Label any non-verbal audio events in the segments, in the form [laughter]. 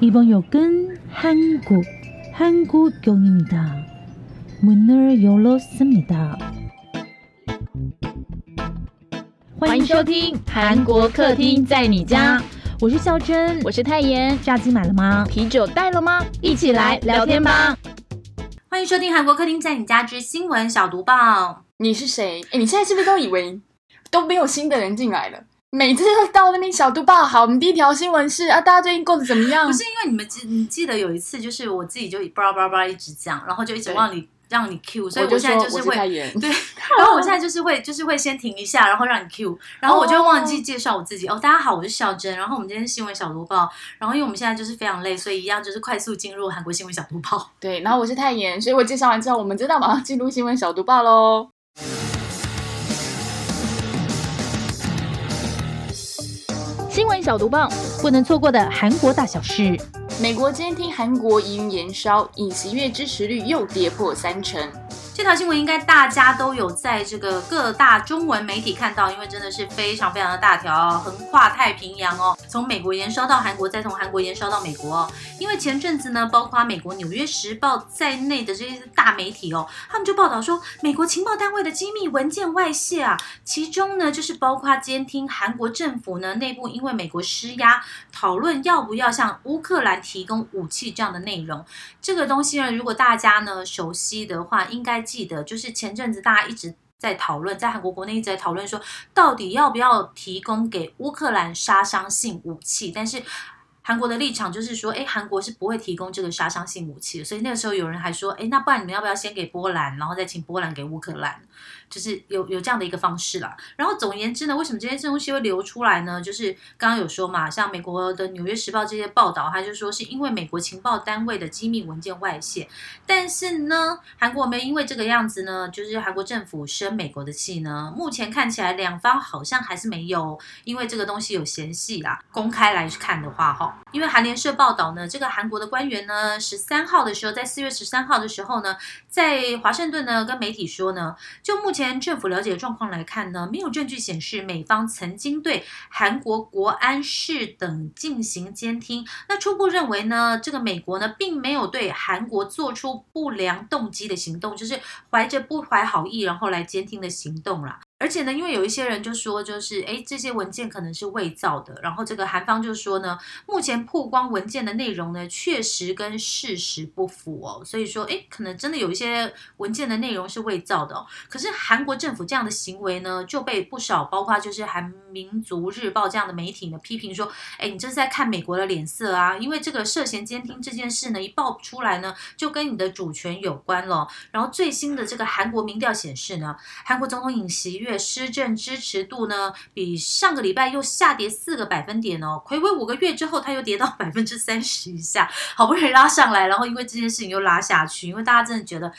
이번 역은 한국, 한국역입니다. 문을 열었습니다. 欢迎收听韩国客厅在你家，我是孝珍，我是泰妍。炸鸡买了吗？啤酒带了吗？一起来聊天吧。欢迎收听韩国客厅在你家之新闻小读报。你是谁？哎，你现在是不是都以为都没有新的人进来了？ 每次都到那边小读报，好，我们第一条新闻是啊，大家最近过得怎么样？不是因为你们记，你记得有一次，就是我自己就叭叭叭一直讲，然后就一直忘你让你 Q，所以我现在就是会对，[laughs] 然后我现在就是会就是会先停一下，然后让你 Q，然后我就忘记介绍我自己哦，大家好，我是孝珍，然后我们今天新闻小读报，然后因为我们现在就是非常累，所以一样就是快速进入韩国新闻小读报。对，然后我是泰妍，所以我介绍完之后，我们知道马上进入新闻小读报喽。新闻小毒棒，不能错过的韩国大小事。美国监听韩国疑云延烧，尹锡悦支持率又跌破三成。这条新闻应该大家都有在这个各大中文媒体看到，因为真的是非常非常的大条，横跨太平洋哦，从美国延烧到韩国，再从韩国延烧到美国哦。因为前阵子呢，包括美国《纽约时报》在内的这些大媒体哦，他们就报道说，美国情报单位的机密文件外泄啊，其中呢就是包括监听韩国政府呢内部因为美国施压，讨论要不要向乌克兰提供武器这样的内容。这个东西呢，如果大家呢熟悉的话，应该。记得就是前阵子大家一直在讨论，在韩国国内一直在讨论说，到底要不要提供给乌克兰杀伤性武器？但是韩国的立场就是说，哎，韩国是不会提供这个杀伤性武器的。所以那个时候有人还说，哎，那不然你们要不要先给波兰，然后再请波兰给乌克兰？就是有有这样的一个方式啦。然后总而言之呢，为什么这些东西会流出来呢？就是刚刚有说嘛，像美国的《纽约时报》这些报道，他就说是因为美国情报单位的机密文件外泄。但是呢，韩国没有因为这个样子呢，就是韩国政府生美国的气呢？目前看起来两方好像还是没有因为这个东西有嫌隙啦。公开来看的话，哈，因为韩联社报道呢，这个韩国的官员呢，十三号的时候，在四月十三号的时候呢，在华盛顿呢跟媒体说呢，就目前政府了解的状况来看呢，没有证据显示美方曾经对韩国国安室等进行监听。那初步认为呢，这个美国呢，并没有对韩国做出不良动机的行动，就是怀着不怀好意然后来监听的行动啦。而且呢，因为有一些人就说，就是哎，这些文件可能是伪造的。然后这个韩方就说呢，目前曝光文件的内容呢，确实跟事实不符哦。所以说，哎，可能真的有一些文件的内容是伪造的哦。可是韩国政府这样的行为呢，就被不少包括就是韩民族日报这样的媒体呢批评说，哎，你这是在看美国的脸色啊。因为这个涉嫌监听这件事呢，一爆出来呢，就跟你的主权有关了。然后最新的这个韩国民调显示呢，韩国总统尹锡悦。月施政支持度呢，比上个礼拜又下跌四个百分点哦。回归五个月之后，它又跌到百分之三十以下，好不容易拉上来，然后因为这件事情又拉下去，因为大家真的觉得。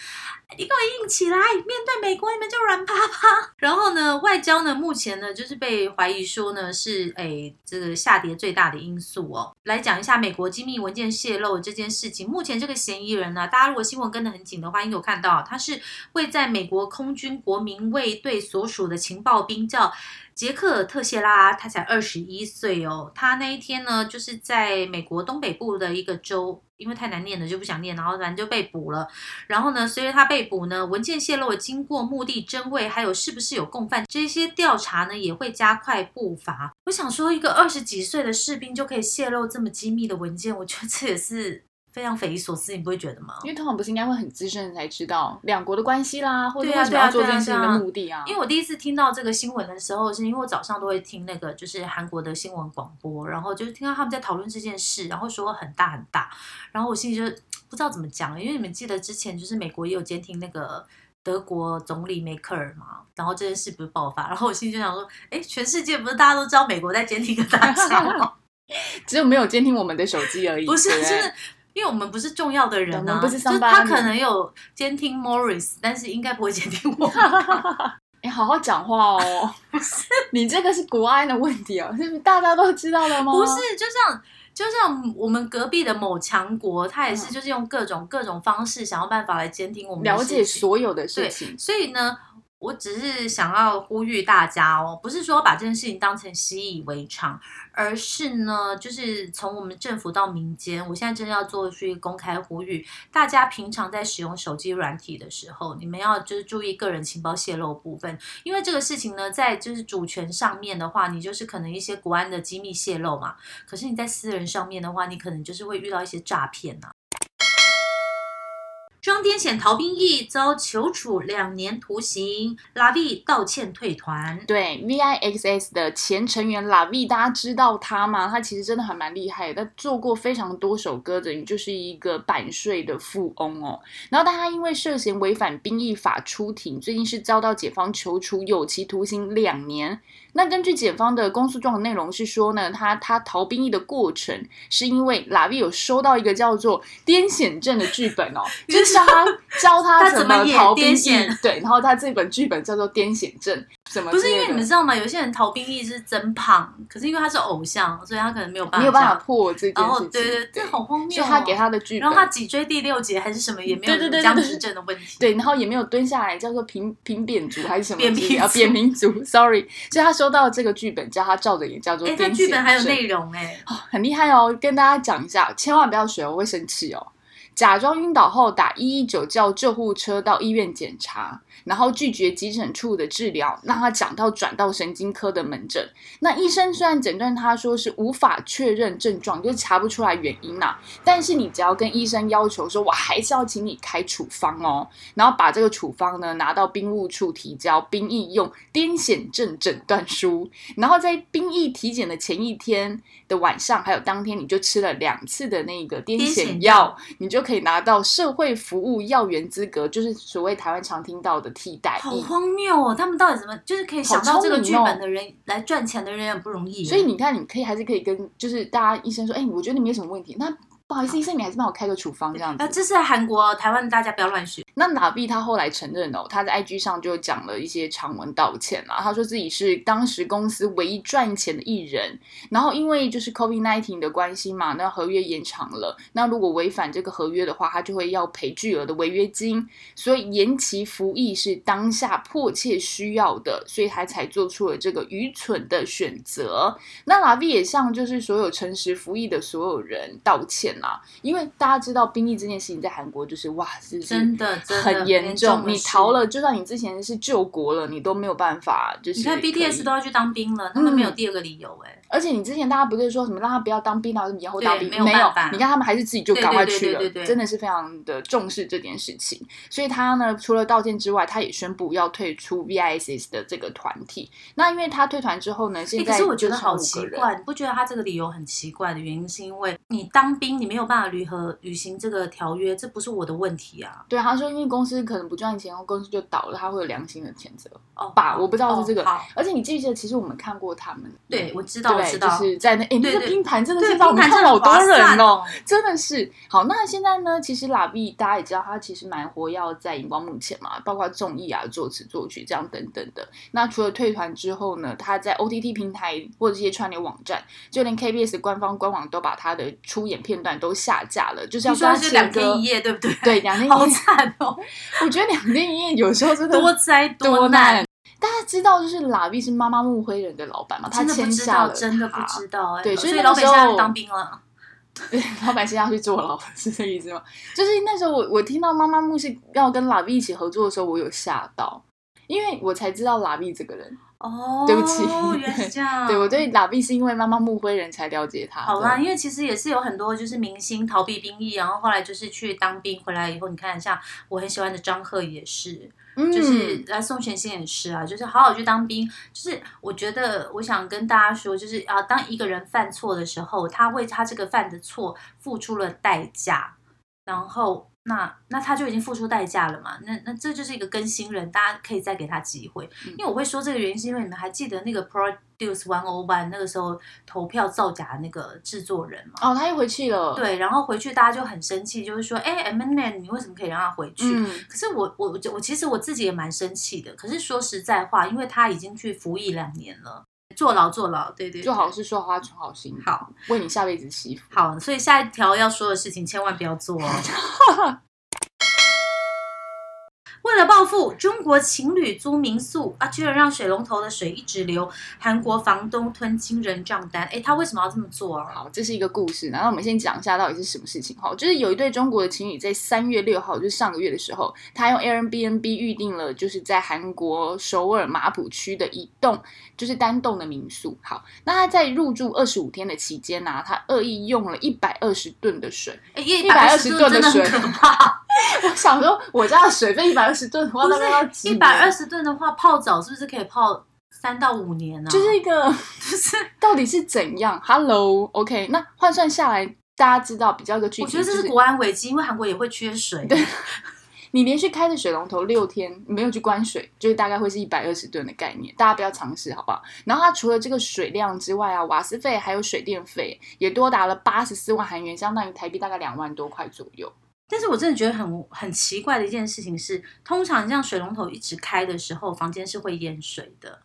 你给我硬起来！面对美国，你们就软趴趴。[laughs] 然后呢，外交呢，目前呢，就是被怀疑说呢，是诶这个下跌最大的因素哦。来讲一下美国机密文件泄露这件事情。目前这个嫌疑人呢，大家如果新闻跟得很紧的话，应该有看到，他是位在美国空军国民卫队所属的情报兵，叫。杰克特谢拉，他才二十一岁哦。他那一天呢，就是在美国东北部的一个州，因为太难念了就不想念，然后反正就被捕了。然后呢，随着他被捕呢，文件泄露经过、目的、真伪，还有是不是有共犯，这些调查呢也会加快步伐。我想说，一个二十几岁的士兵就可以泄露这么机密的文件，我觉得这也是。非常匪夷所思，你不会觉得吗？因为通常不是应该会很资深才知道两国的关系啦，或者为什么要做这件事情的目的啊？因为我第一次听到这个新闻的时候，是因为我早上都会听那个就是韩国的新闻广播，然后就是听到他们在讨论这件事，然后说很大很大，然后我心里就不知道怎么讲，因为你们记得之前就是美国也有监听那个德国总理梅克尔嘛，然后这件事不是爆发，然后我心里就想说，哎，全世界不是大家都知道美国在监听大家吗？[laughs] 只有没有监听我们的手机而已，不是，就是。因为我们不是重要的人呢，就他可能有监听 Morris，但是应该不会监听我。你 [laughs] 好好讲话哦，[laughs] 不是你这个是国安的问题哦，是不是大家都知道了吗？不是，就像就像我们隔壁的某强国，他也是就是用各种各种方式想要办法来监听我们，了解所有的事情。所以呢。我只是想要呼吁大家哦，不是说把这件事情当成习以为常，而是呢，就是从我们政府到民间，我现在真的要做出一个公开呼吁，大家平常在使用手机软体的时候，你们要就是注意个人情报泄露部分，因为这个事情呢，在就是主权上面的话，你就是可能一些国安的机密泄露嘛，可是你在私人上面的话，你可能就是会遇到一些诈骗呐、央癫痫逃兵役遭囚处两年徒刑，拉 V 道歉退团。对 VIXS 的前成员 Lavi，大家知道他吗？他其实真的还蛮厉害的，他做过非常多首歌，等于就是一个版税的富翁哦。然后，但他因为涉嫌违反兵役法出庭，最近是遭到检方囚处有期徒刑两年。那根据检方的公诉状的内容是说呢，他他逃兵役的过程是因为 Lavi 有收到一个叫做癫痫症的剧本哦，就是教他教他怎么逃兵役，对，然后他这本剧本叫做癫痫症，什么不是因为你们知道吗？有些人逃兵役是增胖，可是因为他是偶像，所以他可能没有办法，没有办法。破这件然后事情，对对，这好荒谬、哦。所以他给他的剧本，然后他脊椎第六节还是什么，也没有对对对对僵直症的问题。对，然后也没有蹲下来，叫做平平扁足还是什么扁平啊，扁平足，sorry。所以他收到这个剧本，叫他照着演，叫做哎，癫痫他剧本还有内容哎，很厉害哦，跟大家讲一下，千万不要学，我会生气哦。假装晕倒后打一一九叫救护车到医院检查，然后拒绝急诊处的治疗，让他讲到转到神经科的门诊。那医生虽然诊断他说是无法确认症状，就是查不出来原因呐、但是你只要跟医生要求说，我还是要请你开处方哦，然后把这个处方呢拿到兵务处提交兵役用癫痫症诊断书，然后在兵役体检的前一天的晚上，还有当天，你就吃了两次的那个癫癫痫药，你就可以拿到社会服务要员资格，就是所谓台湾常听到的替代。好荒谬哦！他们到底怎么就是可以想到这个剧本的人来赚钱的人也不容易。所以你看，你可以还是可以跟就是大家医生说，哎、我觉得你没有什么问题，那不好意思，医生，你还是帮我开个处方这样啊，子。这是在韩国，台湾大家不要乱学。那哪碧他后来承认哦，他在 IG 上就讲了一些长文道歉啦。他说自己是当时公司唯一赚钱的艺人，然后因为就是 COVID nineteen 的关系嘛，那合约延长了。那如果违反这个合约的话，他就会要赔巨额的违约金。所以延期服役是当下迫切需要的，所以他才做出了这个愚蠢的选择。那拉 V 也向就是所有诚实服役的所有人道歉啦，因为大家知道兵役这件事情在韩国就是哇，是真的真的很严重，你逃了，就算你之前是救国了，你都没有办法，就是你看 BTS 都要去当兵了，他们没有嗯第二个理由哎。而且你之前大家不是说什么让他不要当兵，然后延后当兵，没有你看他们还是自己就赶快去了，对对真的是非常的重视这件事情。所以他呢，除了道歉之外，他也宣布要退出 VISS 的这个团体。那因为他退团之后呢，现欸在可是我觉得好奇怪，你不觉得他这个理由很奇怪的原因，是因为你当兵你没有办法履和履行这个条约，这不是我的问题啊。对，他说因为公司可能不赚钱，然后公司就倒了，他会有良心的谴责哦，吧？我不知道是这个。而且你记不记得，其实我们看过他们，对我知道，我对，就是在那哎，那个拼盘真的是让我看好多人哦哦，真的是。好，那现在呢，其实拉碧大家也知道，他其实蛮活跃在荧光幕前嘛，包括综艺啊、作词作曲这样等等的。那除了退团之后呢，他在 OTT 平台或者这些串流网站，就连 KBS 官方官网都把他的出演片段都下架了，就是要你跟他切说是两天割一。夜，对不对？对，两天一夜。[laughs] 惨哦，[laughs] 我觉得两天一夜有时候真的多灾多难难。。大家知道，就是拉比是妈妈木灰人的老板嘛，他签下了真的不知道哎、对所所以那时老板现在当兵了。[laughs] 对，老板现在要去坐牢，是这个意思吗？就是那时候我我听到妈妈木是要跟拉比一起合作的时候，我有吓到，因为我才知道拉比这个人。哦，对不起原来是这样。对我对拉比是因为妈妈木灰人才了解他。好啦，因为其实也是有很多就是明星逃避兵役，然后后来就是去当兵，回来以后，你看像我很喜欢的张赫也是，嗯就是来宋全兴也是啊，就是好好去当兵。就是我觉得我想跟大家说，就是啊，当一个人犯错的时候，他为他这个犯的错付出了代价，然后那那他就已经付出代价了嘛。那那这就是一个更新人，大家可以再给他机会。嗯因为我会说这个原因，是因为你们还记得那个 Produce One O One 那个时候投票造假的那个制作人吗？哦，他又回去了。，对，然后回去大家就很生气，就是说，哎 m n n 你为什么可以让他回去？嗯，可是我我我其实我自己也蛮生气的。可是说实在话，因为他已经去服役两年了，坐牢坐牢，对对对做好事说花存好心，好为你下辈子祈福。好，所以下一条要说的事情千万不要做哦。[laughs] 为为了报复，中国情侣租民宿啊，居然让水龙头的水一直流，韩国房东吞惊人账单。哎，他为什么要这么做啊？好，这是一个故事。然后我们先讲一下到底是什么事情。哈，就是有一对中国的情侣在三月六号，就是上个月的时候，他用 Airbnb 预定了，就是在韩国首尔马浦区的一栋就是单栋的民宿。好，那他在入住二十五天的期间呢，他恶意用了一百二十吨的水，哎，一百二十吨真的水可怕。我想说，我家的水费一百二十吨，不是一百二十吨的话，泡澡是不是可以泡三到五年呢？就是一个，就 [laughs] 是到底是怎样？Hello，OK，那换算下来，大家知道比较个具体。我觉得这是国安危机，因为韩国也会缺水。对，[laughs] 你连续开着水龙头六天，没有去关水，就是大概会是一百二十吨的概念。大家不要尝试，好不好？然后它除了这个水量之外啊，瓦斯费还有水电费也多达了八十四万韩元，相当于台币大概两万多块左右。但是我真的觉得很很奇怪的一件事情是，通常像水龙头一直开的时候，房间是会淹水的，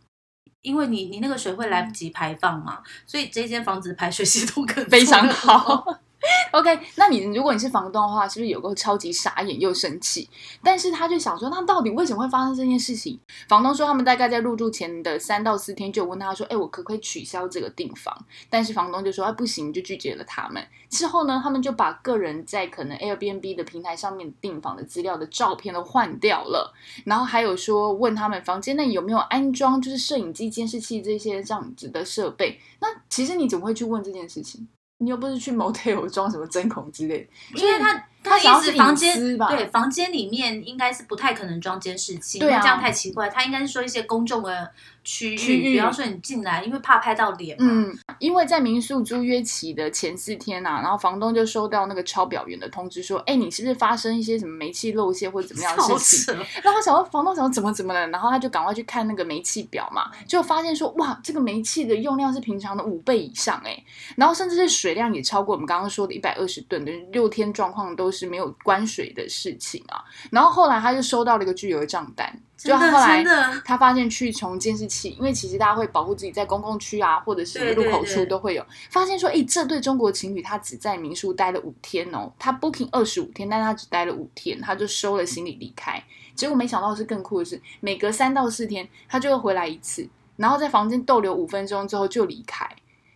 因为你你那个水会来不及排放嘛，所以这间房子排水系统可非常好。[laughs] OK，那你如果你是房东的话，是不是有个超级傻眼又生气？但是他就想说，那到底为什么会发生这件事情？房东说，他们大概在入住前的三到四天就问他说，哎，我可不可以取消这个订房？但是房东就说，哎，不行，就拒绝了他们。之后呢，他们就把个人在可能 Airbnb 的平台上面订房的资料的照片都换掉了，然后还有说问他们房间内有没有安装就是摄影机、监视器这些这样子的设备。那其实你怎么会去问这件事情？你又不是去 motel 装什么针孔之类，[laughs] 因为他他意思房间对房间里面应该是不太可能装监视器，对啊，这样太奇怪。他应该是说一些公众的。区域，比方说你进来，因为怕拍到脸嘛。嗯，因为在民宿租约期的前四天呐，然后房东就收到那个抄表员的通知，说：“哎，你是不是发生一些什么煤气漏泄或者怎么样的事情？”然后想到房东想说怎么怎么了，然后他就赶快去看那个煤气表嘛，就发现说：“哇，这个煤气的用量是平常的五倍以上哎，然后甚至是水量也超过我们刚刚说的一百二十吨的六天状况都是没有关水的事情啊。”然后后来他就收到了一个巨额账单。就后来，他发现去从监视器，因为其实大家会保护自己在公共区啊，或者是入口处都会有发现说，哎，这对中国情侣他只在民宿待了五天哦，他 booking 二十五天，但他只待了五天，他就收了行李离开。结果没想到是更酷的是，每隔三到四天他就会回来一次，然后在房间逗留五分钟之后就离开。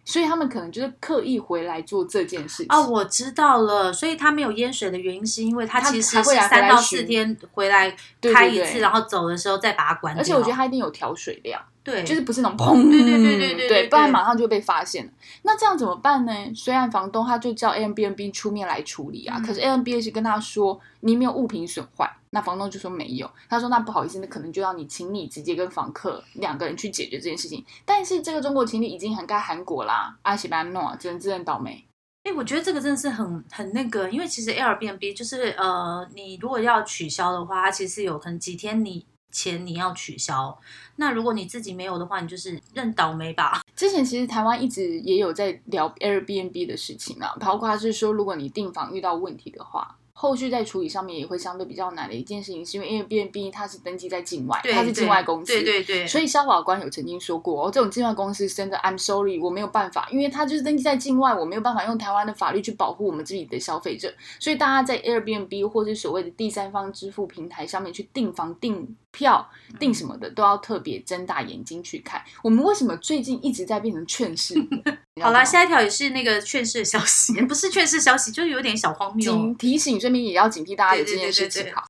所以他们可能就是刻意回来做这件事情哦，我知道了。所以他没有淹水的原因是因为他其实是三到四天回来开一次，然后走的时候再把它关掉。而且我觉得他一定有调水量。对，就是不是那种砰，对对对对对，对，不然马上就被发现了。那这样怎么办呢？虽然房东他就叫 a m b n b 出面来处理啊，可是 a m b n b 跟他说你没有物品损坏，那房东就说没有。他说那不好意思，那可能就要你请你直接跟房客两个人去解决这件事情。但是这个中国情侣已经很盖韩国啦，阿西班诺只能自认倒霉。哎，我觉得这个真的是很很那个，因为其实 Airbnb 就是呃，你如果要取消的话，它其实有可能几天你。钱你要取消，那如果你自己没有的话，你就是认倒霉吧。之前其实台湾一直也有在聊 Airbnb 的事情啊，包括是说如果你订房遇到问题的话。后续在处理上面也会相对比较难的一件事情，是因为因为 B N B 它是登记在境外，它是境外公司，对对对，所以消法官有曾经说过，哦，这种境外公司真的 I'm sorry，我没有办法，因为它就是登记在境外，我没有办法用台湾的法律去保护我们自己的消费者，所以大家在 Airbnb 或是所谓的第三方支付平台上面去订房、订票、订什么的，都要特别睁大眼睛去看。我们为什么最近一直在变成劝世？[laughs] 好啦，下一条也是那个劝世消息，不是劝世消息，[laughs] 就是有点小荒谬。提醒，顺便也要警惕大家有这件事情。好，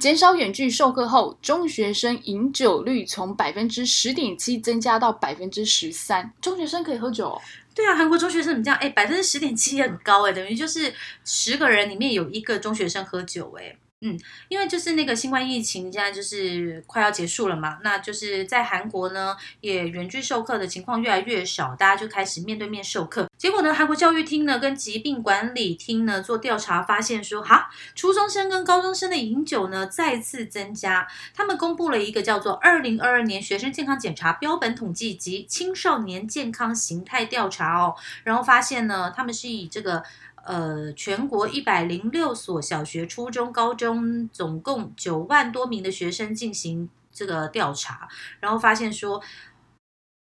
减少远距授课后，中学生饮酒率从百分之十点七增加到百分之十三。中学生可以喝酒？对啊，韩国中学生怎么这样？哎，百分之十点七很高哎，等于就是十个人里面有一个中学生喝酒哎。嗯，因为就是那个新冠疫情现在就是快要结束了嘛，那就是在韩国呢，也远距授课的情况越来越少，大家就开始面对面授课。结果呢，韩国教育厅呢跟疾病管理厅呢做调查，发现说，哈，初中生跟高中生的饮酒呢再次增加。他们公布了一个叫做《二零二二年学生健康检查标本统计及青少年健康形态调查》哦，然后发现呢，他们是以这个。呃，全国一百零六所小学、初中、高中，总共九万多名的学生进行这个调查，然后发现说，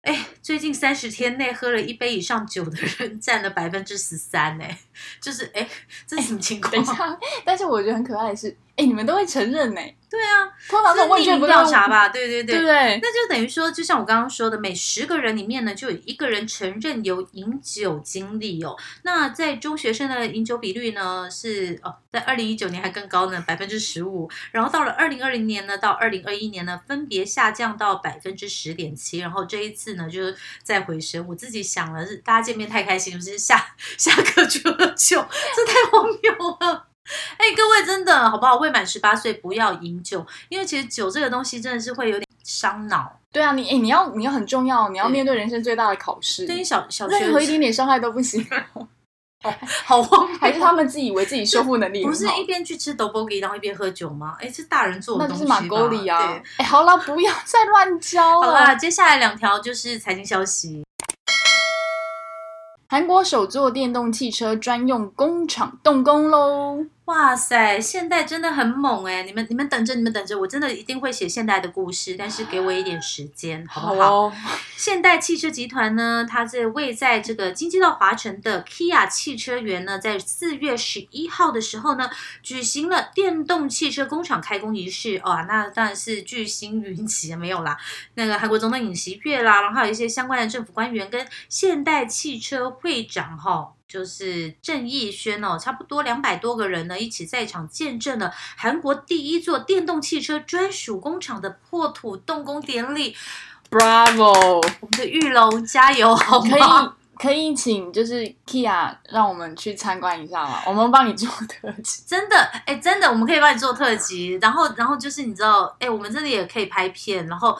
哎，最近三十天内喝了一杯以上酒的人占了百分之十三，哎，[laughs] 就是哎，这是什么情况？[laughs] 但是我觉得很可爱的是，哎，你们都会承认呢？对啊，通常这种问卷不调查吧？对对对，对不对？那就等于说，就像我刚刚说的，每十个人里面呢，就有一个人承认有饮酒经历哦。那在中学生的饮酒比率呢，是哦，在二零一九年还更高呢，百分之十五。然后到了二零二零年呢，到二零二一年呢，分别下降到百分之十点七。然后这一次呢，就是再回升。我自己想了，是大家见面太开心，是下下课去喝酒，这太荒谬了。[laughs] 哎，各位真的好不好？未满十八岁不要饮酒，因为其实酒这个东西真的是会有点伤脑。对啊，你哎，你要你要很重要，你要面对人生最大的考试。对，小小学任何一点点伤害都不行。[laughs] 哦，好荒谬！还是他们自以为自己修复能力不是一边去吃 double 然后一边喝酒吗？哎，是大人做的东西那就是马沟里啊！哎，好了，不要再乱教了。好了，接下来两条就是财经消息。韩国首座电动汽车专用工厂动工喽！哇塞，现代真的很猛哎！你们你们等着，你们等着，我真的一定会写现代的故事，但是给我一点时间，好不好？[laughs] 现代汽车集团呢，它是位在这个京畿道华城的 Kia 汽车园呢，在四月十一号的时候呢，举行了电动汽车工厂开工仪式。哇，那当然是巨星云集，没有啦，那个韩国总统尹锡悦啦，然后还有一些相关的政府官员跟现代汽车会长哈。就是郑义轩哦，差不多两百多个人呢，一起在场见证了韩国第一座电动汽车专属工厂的破土动工典礼。Bravo！我们的玉龙加油，好可以可以请就是 Kia 让我们去参观一下吗？我们帮你做特辑。真的，哎，真的，我们可以帮你做特辑。然后，然后就是你知道，哎，我们这里也可以拍片，然后。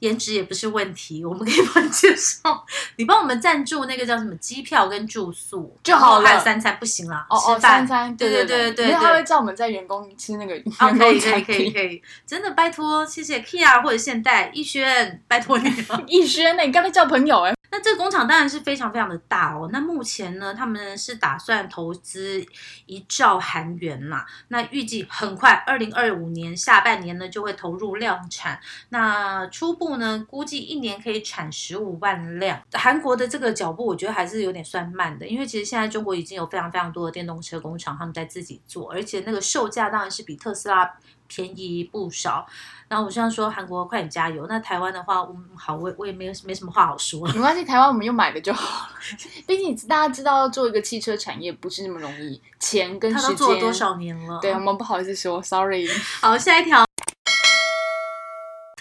颜值也不是问题，我们可以帮你介绍。你帮我们赞助那个叫什么机票跟住宿就好了，还有三餐不行啦。哦哦，三餐，对对对对因为他会叫我们在员工吃那个员工可以可以可以可以，真的拜托，谢谢 Kia 或者现代逸轩，拜托你了。逸轩，那你刚才叫朋友哎。那这个工厂当然是非常非常的大哦。那目前呢，他们是打算投资一兆韩元嘛。那预计很快，二零二五年下半年呢就会投入量产。那初步呢，估计一年可以产十五万辆。韩国的这个脚步，我觉得还是有点算慢的，因为其实现在中国已经有非常非常多的电动车工厂，他们在自己做，而且那个售价当然是比特斯拉。便宜不少，然后我希望说韩国快点加油。那台湾的话，嗯，好，我我也没有没什么话好说。没关系，台湾我们又买了就好了。[laughs] 毕竟大家知道，做一个汽车产业不是那么容易，钱跟时间。他做了多少年了？对我们不好意思说，sorry。好，下一条。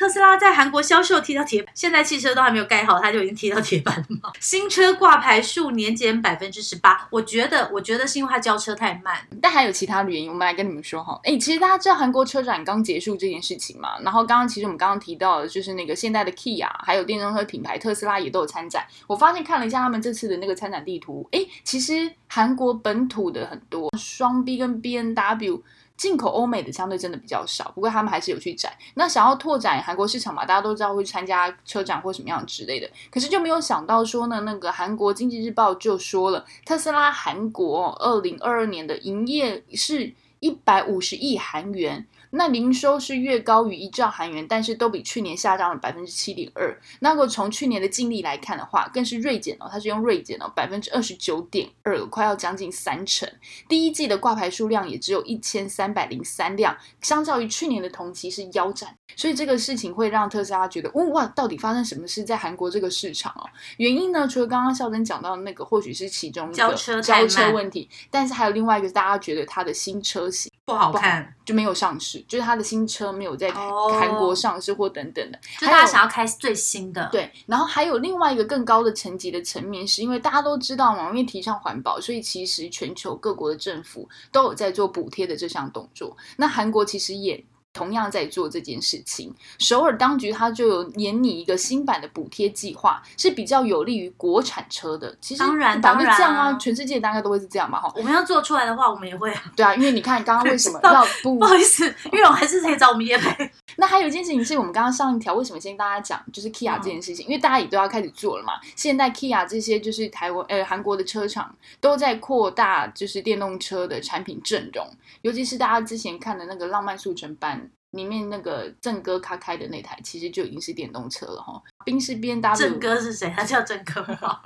特斯拉在韩国销售提到铁板，现在汽车都还没有盖好，它就已经提到铁板了吗？[laughs] 新车挂牌数年减百分之十八，我觉得，我觉得是因为它交车太慢，但还有其他的原因，我们来跟你们说哈。哎，其实大家知道韩国车展刚结束这件事情嘛？然后刚刚其实我们刚刚提到的就是那个现代的 Kia，还有电动车品牌特斯拉也都有参展。我发现看了一下他们这次的那个参展地图，哎，其实韩国本土的很多双 B 跟 B N W。进口欧美的相对真的比较少，不过他们还是有去展。那想要拓展韩国市场嘛，大家都知道会参加车展或什么样之类的。可是就没有想到说呢，那个韩国经济日报就说了，特斯拉韩国二零二二年的营业是一百五十亿韩元。那营收是略高于一兆韩元，但是都比去年下降了百分之七点二。那如果从去年的净利来看的话，更是锐减哦，它是用锐减哦，百分之二十九点二，快要将近三成。第一季的挂牌数量也只有一千三百零三辆，相较于去年的同期是腰斩。所以这个事情会让特斯拉觉得，哇，到底发生什么事在韩国这个市场哦？原因呢，除了刚刚孝珍讲到的那个，或许是其中一个交车交车问题，但是还有另外一个，大家觉得它的新车型不好看，就没有上市。就是他的新车没有在韩国上市或等等的，就大家想要开最新的。对，然后还有另外一个更高的层级的层面，是因为大家都知道嘛，因为提倡环保，所以其实全球各国的政府都有在做补贴的这项动作。那韩国其实也。同样在做这件事情，首尔当局它就有研拟一个新版的补贴计划，是比较有利于国产车的。其实当然当然这样啊，全世界大概都会是这样嘛哈。我们要做出来的话，我们也会。对啊，因为你看刚刚 [laughs] 为什么要不不好意思，玉龙还是可以找我们叶培。[laughs] 那还有一件事情是我们刚刚上一条为什么先跟大家讲，就是 Kia 这件事情，因为大家也都要开始做了嘛。现在 Kia 这些就是台湾呃韩国的车厂都在扩大就是电动车的产品阵容，尤其是大家之前看的那个浪漫速成班。里面那个正哥他开的那台，其实就已经是电动车了哈。宾士 B N W 郑哥是谁？他叫郑哥吗？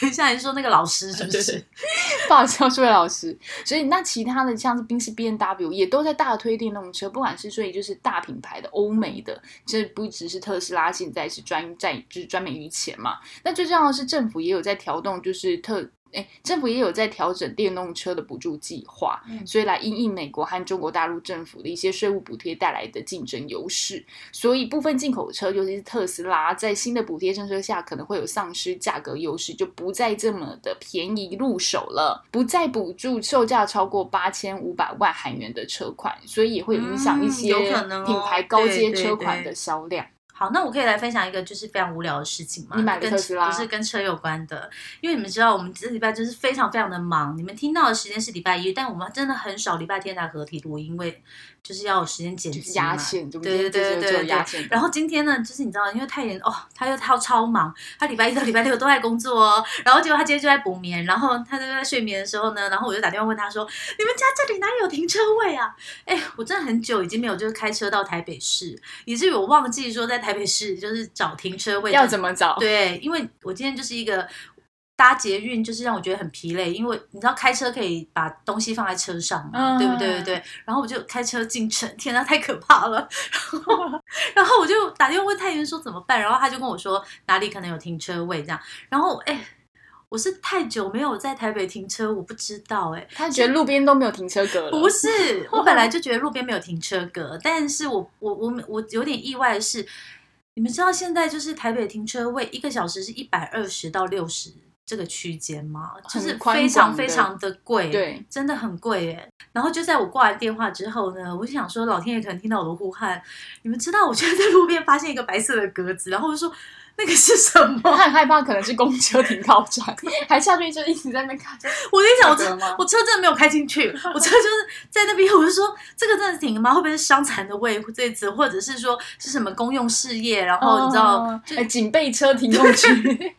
等一下，你说那个老师是不是？不好意思，[laughs] 是位老师。所以那其他的像是宾士 B N W 也都在大推电动车，不管是所以就是大品牌的欧美的，这不只是特斯拉现在是专在就是专门于前嘛。那最重要的是政府也有在调动，就是特。哎，政府也有在调整电动车的补助计划，嗯所以来因应美国和中国大陆政府的一些税务补贴带来的竞争优势。所以部分进口车，尤其是特斯拉，在新的补贴政策下，可能会有丧失价格优势，就不再这么的便宜入手了，不再补助售价超过八千五百万韩元的车款，所以也会影响一嗯些品牌高阶车款的销量。好，那我可以来分享一个就是非常无聊的事情吗？你买了跟特斯拉不是跟车有关的，因为你们知道我们这礼拜就是非常非常的忙。你们听到的时间是礼拜一，但我们真的很少礼拜天才合体录音，因为就是要有时间剪就是辑嘛对对对对对。然后今天呢，就是你知道，因为太妍哦，他又他超忙，他礼拜一到礼拜六都在工作哦。然后结果他今天就在补眠，然后他就在睡眠的时候呢，然后我就打电话问他说：“你们家这里哪里有停车位啊？”哎，我真的很久已经没有就是开车到台北市，以至于我忘记说在台北市就是找停车位要怎么找？对，因为我今天就是一个搭捷运，就是让我觉得很疲累，因为你知道开车可以把东西放在车上嘛，嗯对不对？对对。然后我就开车进城，天呐，太可怕了。然后，[laughs] 然后我就打电话问太原说怎么办，然后他就跟我说哪里可能有停车位这样。然后，哎，我是太久没有在台北停车，我不知道哎、他觉得路边都没有停车格了。不是，我本来 [laughs] 就觉得路边没有停车格，但是我我我我有点意外的是，你们知道现在就是台北停车位一个小时是一百二十到六十这个区间吗？就是非常非常的贵，对，真的很贵耶。然后就在我挂完电话之后呢，我就想说，老天爷可能听到我的呼喊，你们知道，我就在路边发现一个白色的格子，然后我就说那个是什么？[laughs] 他很害怕，可能是公车停靠站，[laughs] 还下去就一直在那边看。我跟你讲，我车我车真的没有开进去，我车就是在那边，我就说这个真的停了吗？会不会是伤残的位这次，或者是说是什么公用事业？然后你知道，哎，警备车停用区，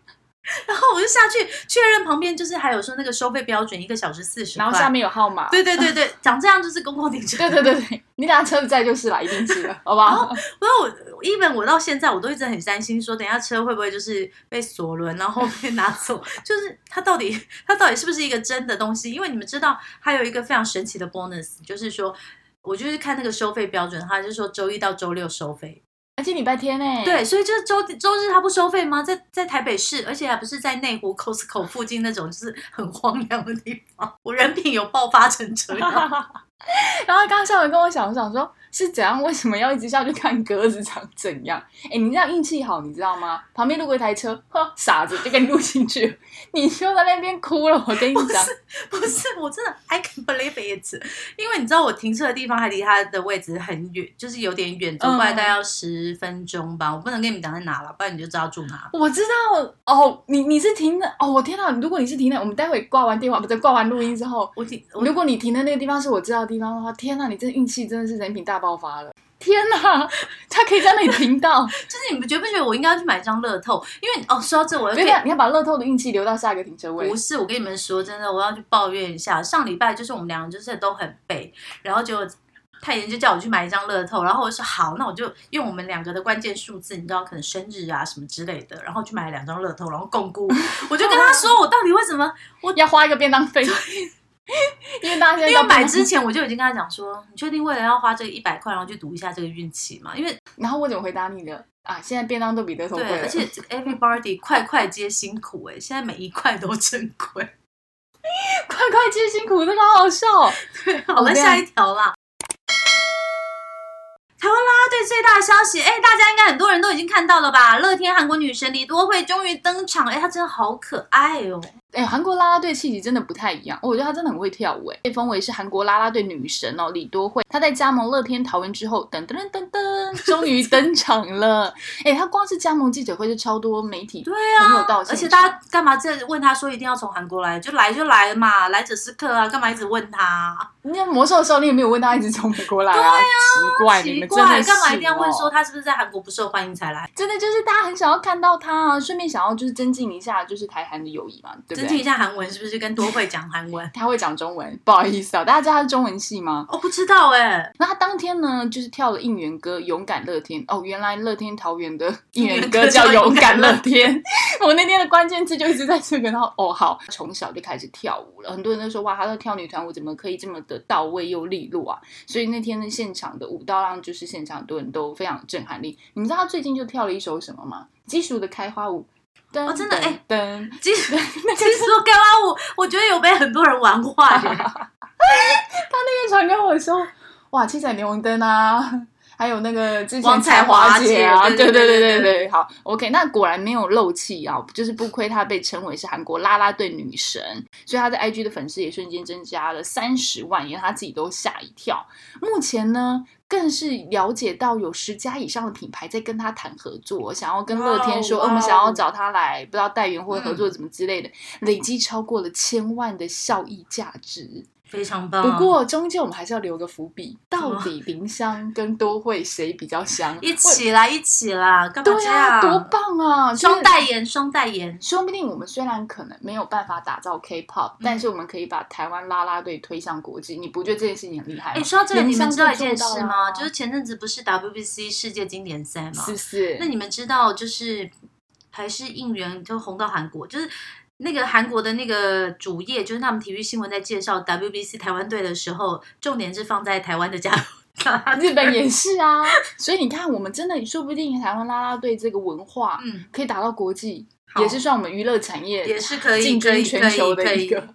然后我就下去确认旁边就是还有说那个收费标准一个小时四十，然后下面有号码。对对对对，长这样就是公共停车。对对对对，你等下车子在就是了，一定是的，好不好？然后我，even 我到现在我都一直很担心，说等一下车会不会就是被锁轮，然后被拿走？就是它到底它到底是不是一个真的东西？因为你们知道，还有一个非常神奇的 bonus，就是说我就是看那个收费标准，它就说周一到周六收费。而且礼拜天呢？对，所以就是周周日他不收费吗？在在台北市，而且还不是在内湖 Costco 附近那种就是很荒凉的地方，我人品有爆发成这样。[laughs] 然后刚刚校园跟我讲，我想说是怎样？为什么要一直下去看鸽子长怎样？哎，你这样运气好，你知道吗？旁边路过一台车，呵，傻子就给你录进去了，你就在那边哭了。我跟你讲，不是，我真的 I can believe it，因为你知道我停车的地方还离他的位置很远，就是有点远，走过来大概要十分钟吧。我不能跟你们讲在哪了，不然你就知道住哪。我知道哦，你你是停的哦，我天哪！如果你是停的，我们待会挂完电话，不是挂完录音之后，我停，我如果你停的那个地方是我知道的地方的话，天哪，你这运气真的是人品大爆发了！天哪，[laughs] 他可以在那里停到，[laughs] 就是你们觉不觉得我应该要去买一张乐透？因为哦，说到这我又可以对，你要把乐透的运气留到下一个停车位不。是，我跟你们说真的，我要去抱怨一下。上礼拜就是我们两个就是都很背，然后结果太妍就叫我去买一张乐透，然后我就说好，那我就用我们两个的关键数字，你知道可能生日啊什么之类的，然后去买了两张乐透，然后共估。我就跟他说，我到底为什么？我要花一个便当费，[laughs] [laughs] 因为大家现在因为到便当买之前我就已经跟他讲说，你确定为了要花这个一百块，然后去赌一下这个运气嘛？因为 [laughs] 然后我怎么回答你的啊？现在便当都比乐透贵而且这个 [laughs] everybody 快快皆辛苦哎、现在每一块都珍贵。快快接辛苦，这个好好笑哦。好了，下一条啦。台湾啦啦队最大的消息，哎，大家应该很多人都已经看到了吧？乐天韩国女神李多惠终于登场，哎，她真的好可爱哦。哎，韩国啦啦队气质真的不太一样，我觉得她真的很会跳舞，哎，被封为是韩国啦啦队女神哦，李多惠。她在加盟乐天桃园之后，噔噔噔噔噔，终于登场了。哎，她光是加盟记者会就超多媒体对啊而且大家干嘛在问她说一定要从韩国来，就来就来嘛，来者是客啊，干嘛一直问她？你在魔兽的时候，你也没有问她一直从美国来啊，奇怪，你奇们真的怪，是干嘛一定要问哦说他是不是在韩国不受欢迎才来？真的就是大家很想要看到她啊，顺便想要就是增进一下就是台韩的友谊嘛，对不增进一？下韩文，是不是跟多会讲韩文？[laughs] 他会讲中文，不好意思啊，大家知道他是中文系吗？哦，不知道哎，那他当天呢，就是跳了应援歌《勇敢乐天》哦，原来乐天桃园的应援歌歌叫《勇勇敢敢乐乐天》。[laughs] 我那天的关键字就一直在这个，然后哦好，从小就开始跳舞了，很多人都说哇，他在跳女团舞怎么可以这么的到位又利落啊？所以那天的现场的舞蹈让就是现场很多人都非常震撼力。你们知道他最近就跳了一首什么吗？基础的开花舞。噔哦真的哎噔噔其实 [laughs] 其实说干花舞，我觉得有被很多人玩坏 [laughs] 他。那天传给我说，哇，七彩霓虹灯啊，[laughs] 还有那个之前王彩华华姐啊，姐对对对对对对对，好，OK，那果然没有漏气啊，就是不亏她被称为是韩国啦啦队女神，所以她在 IG 的粉丝也瞬间增加了三十万，连她自己都吓一跳。目前呢，更是了解到有十家以上的品牌在跟他谈合作，想要跟乐天说，我们想要找他来，不知道代言或者合作嗯怎么之类的，累积超过了千万的效益价值。非常棒。不过中间我们还是要留个伏笔，到底林香跟多惠谁比较香？[laughs] 一起啦，一起啦，干嘛对这样？啊，多棒啊！就是双代言，双代言。说不定我们虽然可能没有办法打造 K-pop，、但嗯是我们可以把台湾拉拉队推向国际。你不觉得这件事情很厉害吗？哎，说到这个，你们知道一件事吗？就是前阵子不是 WBC 世界经典赛吗？是不是？那你们知道，就是还是应援就红到韩国，就是那个韩国的那个主页，就是他们体育新闻在介绍 WBC 台湾队的时候，重点是放在台湾的加油日本也是啊，所以你看，我们真的说不定台湾拉拉队这个文化嗯，可以打到国际，也是算我们娱乐产业也是可以，进军可以，全球。的一个。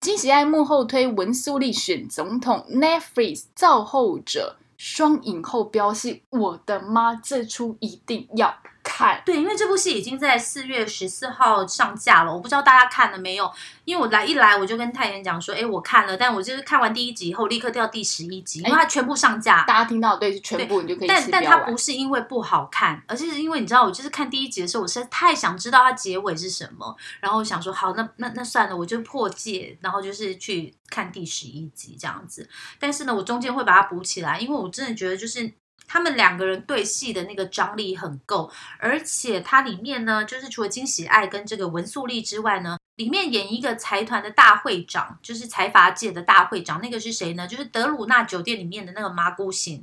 金喜爱幕后推文素利选总统，Netflix 造后者双影后飙戏，我的妈，这出一定要看。对，因为这部戏已经在四月十四号上架了，我不知道大家看了没有。因为我来一来我就跟泰妍讲说，哎，我看了，但我就是看完第一集以后立刻掉第十一集，因为它全部上架。大家听到的对是全部，你就可以但但它不。是因为不好看，而是因为你知道，我就是看第一集的时候，我实在太想知道它结尾是什么，然后我想说，好，那那那算了，我就破戒，然后就是去看第十一集这样子。但是呢，我中间会把它补起来，因为我真的觉得就是。他们两个人对戏的那个张力很够，而且它里面呢，就是除了金喜爱跟这个文素丽之外呢，里面演一个财团的大会长，就是财阀界的大会长，那个是谁呢？就是德鲁纳酒店里面的那个麻姑醒。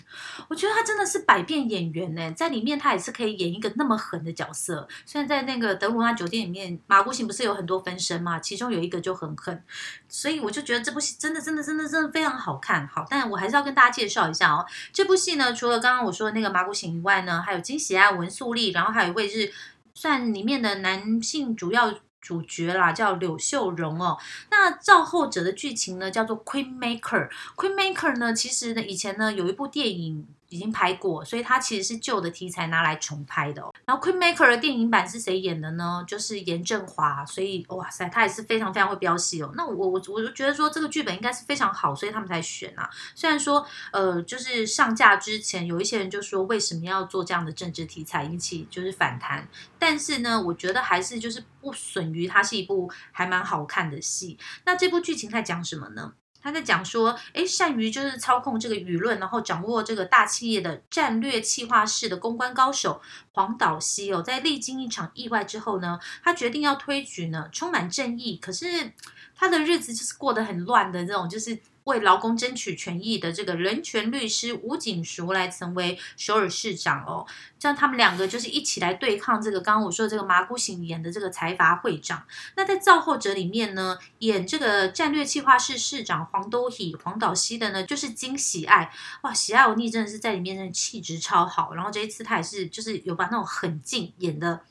我觉得他真的是百变演员呢，在里面他也是可以演一个那么狠的角色。虽然在那个德鲁纳酒店里面，麻姑醒不是有很多分身嘛，其中有一个就很狠，所以我就觉得这部戏真的真的真的真的非常好看。好，但我还是要跟大家介绍一下哦，这部戏呢，除了刚刚我说的那个麻姑醒以外呢，还有金喜爱、文素丽，然后还有一位是算里面的男性主要。主角啦，叫柳秀荣哦。那照后者的剧情呢，叫做 Queen Maker。Queen Maker 呢，其实呢，以前呢有一部电影已经拍过，所以它其实是旧的题材拿来重拍的、然后 Queen Maker 的电影版是谁演的呢？就是严正华，所以哇塞，他也是非常非常会飙戏哦。那我我我就觉得说这个剧本应该是非常好，所以他们才选啊。虽然说呃，就是上架之前有一些人就说为什么要做这样的政治题材，引起就是反弹。但是呢，我觉得还是就是不损于它是一部还蛮好看的戏。那这部剧情在讲什么呢？他在讲说，哎，善于就是操控这个舆论，然后掌握这个大企业的战略企划式的公关高手黄岛西哦，在历经一场意外之后呢，他决定要推举呢充满正义，可是他的日子就是过得很乱的这种，就是为劳工争取权益的这个人权律师吴景淑来成为首尔市长哦。这样他们两个就是一起来对抗这个刚刚我说的这个麻姑醒演的这个财阀会长。那在造后者里面呢，演这个战略计划室市长黄都喜黄岛熙的呢，就是金喜爱。哇，喜爱欧尼真的是在里面真的气质超好。然后这一次他也是就是有把那种狠劲演的。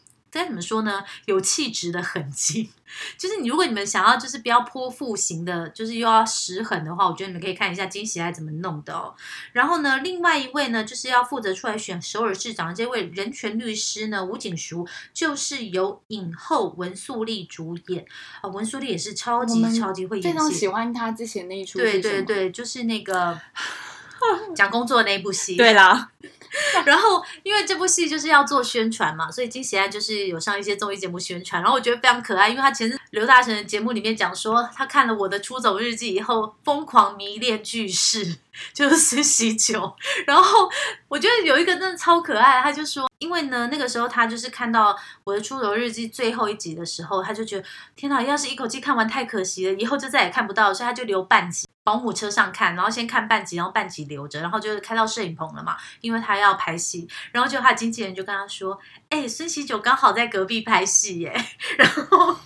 该怎么说呢？有气质的痕迹，[laughs] 就是你如果你们想要就是比较泼妇型的，就是又要实狠的话，我觉得你们可以看一下金喜爱怎么弄的哦。然后呢，另外一位呢，就是要负责出来选首尔市长的这位人权律师呢，吴景淑，就是由影后文素丽主演啊、文素丽也是超级超级会演戏，非常喜欢她之前那一出是对，对对，就是那个 [laughs] 讲工作的那一部戏，对啦，然后因为这部戏就是要做宣传嘛，所以金喜爱就是有上一些综艺节目宣传，然后我觉得非常可爱，因为他前日刘大成的节目里面讲说，他看了我的《出走日记》以后，疯狂迷恋巨石，[laughs] 就是孙喜九。然后我觉得有一个真的超可爱，他就说，因为呢那个时候他就是看到我的《出走日记》最后一集的时候，他就觉得天哪，要是一口气看完太可惜了，以后就再也看不到，所以他就留半集。保姆车上看，然后先看半集，然后半集留着，然后就是开到摄影棚了嘛，因为他要拍戏，然后就他经纪人就跟他说：“哎，孙喜九刚好在隔壁拍戏耶。”然后。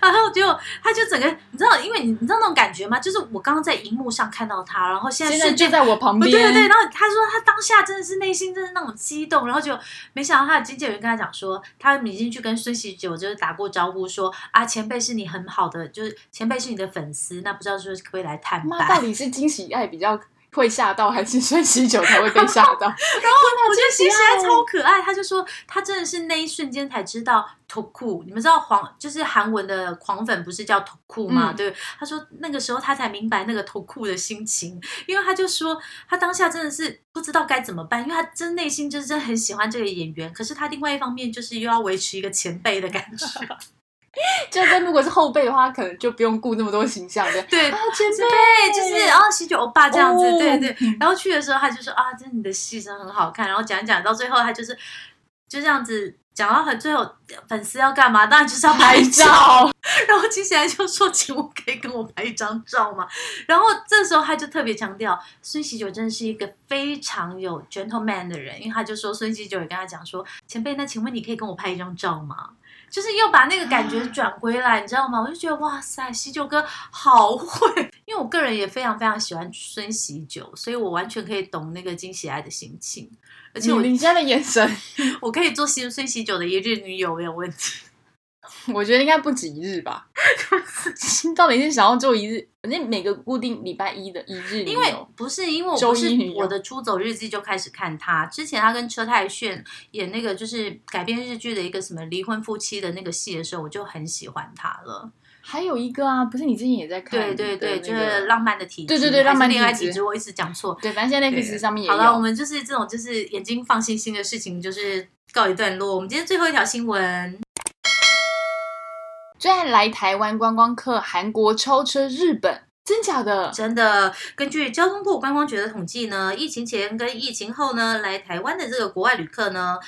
然后就他就整个，你知道，因为你你知道那种感觉吗？就是我刚刚在荧幕上看到他，然后现在现在就在我旁边，对对对。然后他说他当下真的是内心真的那种激动，然后就没想到他的经纪人跟他讲说，他已经去跟孙喜九就是打过招呼，说啊前辈是你很好的，就是前辈是你的粉丝，那不知道说可不可以来探班？到底是惊喜爱比较。会吓到还是孙喜九才会被吓到？[laughs] 然后我觉得金喜爱超可爱，他就说他真的是那一瞬间才知道 Toku。你们知道黄就是韩文的狂粉不是叫 Toku 吗？对，他说那个时候他才明白那个 Toku 的心情，因为他就说他当下真的是不知道该怎么办，因为他真内心就是真很喜欢这个演员，可是他另外一方面就是又要维持一个前辈的感觉。[laughs] [laughs] 就跟如果是后辈的话，可能就不用顾那么多形象的。对，啊，前辈就是啊，喜酒欧巴这样子，对对。然后去的时候，他就说啊，这你的戏真的很好看。然后讲一讲到最后，他就是就这样子讲到很最后，粉丝要干嘛？当然就是要拍照。[laughs] 然后接下来就说，请我可以跟我拍一张照吗？然后这时候他就特别强调，孙喜九真的是一个非常有 gentleman 的人，因为他就说孙喜九也跟他讲说，前辈，那请问你可以跟我拍一张照吗？就是又把那个感觉转回来，你知道吗？我就觉得哇塞，喜酒哥好会，[laughs] 因为我个人也非常非常喜欢孙喜酒，所以我完全可以懂那个金喜爱的心情。而且我你现在的眼神，[laughs] 我可以做孙孙喜酒的一日女友没有问题。[laughs] 我觉得应该不止一日吧。到底是想要做一日，反正每个固定礼拜一的一日因为不是因为我不是我的出走日记就开始看他，之前他跟车太铉演那个就是改编日剧的一个什么离婚夫妻的那个戏的时候，我就很喜欢他了。还有一个啊，不是你之前也在看？对对对，就是浪漫的体质。对对对，浪漫恋爱体质，我一直讲错。对，反正现在 Netflix 上面也有。好了，我们就是这种就是眼睛放星星的事情，就是告一段落。我们今天最后一条新闻。最爱来台湾观光客，韩国超车日本，真假的？真的。根据交通部观光局的统计呢，疫情前跟疫情后呢，来台湾的这个国外旅客呢，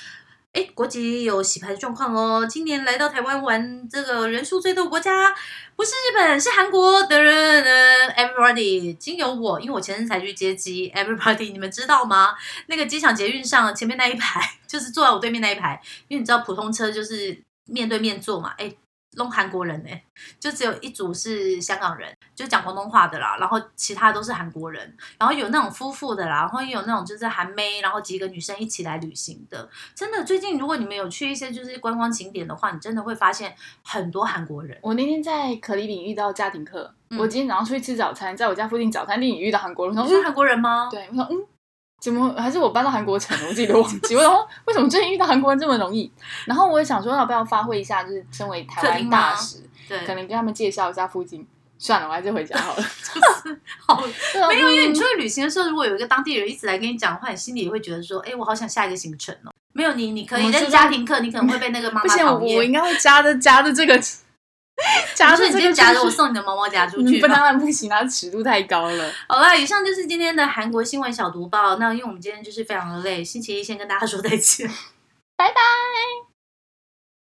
哎，国籍有洗牌的状况哦。今年来到台湾玩这个人数最多的国家不是日本，是韩国的人。Everybody，经由我，因为我前阵才去接机。Everybody，你们知道吗？那个机场捷运上前面那一排，就是坐在我对面那一排，因为你知道普通车就是面对面坐嘛，哎。弄韩国人呢，就只有一组是香港人，就讲广东话的啦，然后其他都是韩国人，然后有那种夫妇的啦，然后也有那种就是韩妹，然后几个女生一起来旅行的。真的，最近如果你们有去一些就是观光景点的话，你真的会发现很多韩国人。我那天在可丽饼遇到家庭客，我今天早上出去吃早餐，在我家附近早餐店也遇到韩国人。你说韩国人吗？对，我说嗯。怎么还是我搬到韩国城了？我自己都忘记。我说为什么最近遇到韩国人这么容易？[laughs] 然后我也想说要不要发挥一下，就是身为台湾大使，对，可能跟他们介绍一下附近。算了，我还是回家好了。就是好，没有，因为你出去旅行的时候，如果有一个当地人一直来跟你讲的话，你心里也会觉得说，哎，我好想下一个行程哦。没有你，你可以在家庭课，你可能会被那个妈妈讨厌。我应该会夹着夹着这个。[laughs] 夹着这个夹着，我送你的毛毛夹出去。不当然不行啊，尺度太高了。好了，以上就是今天的韩国新闻小读报。那因为我们今天就是非常的累，星期一先跟大家说再见，拜拜。